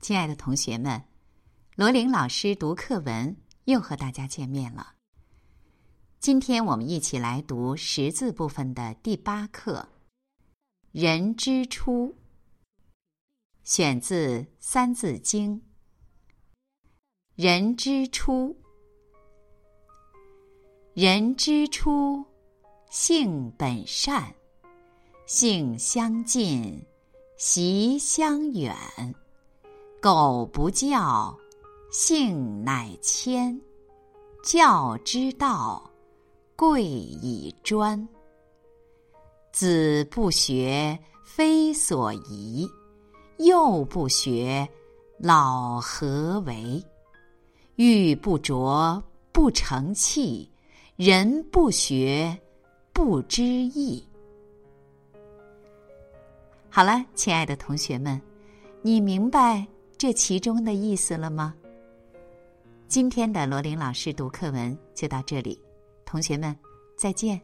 亲爱的同学们，罗琳老师读课文又和大家见面了。今天我们一起来读识字部分的第八课《人之初》，选自《三字经》。人之初，人之初，性本善，性相近，习相远。苟不教，性乃迁。教之道，贵以专。子不学，非所宜；幼不学，老何为？玉不琢，不成器；人不学，不知义。好了，亲爱的同学们，你明白？这其中的意思了吗？今天的罗琳老师读课文就到这里，同学们再见。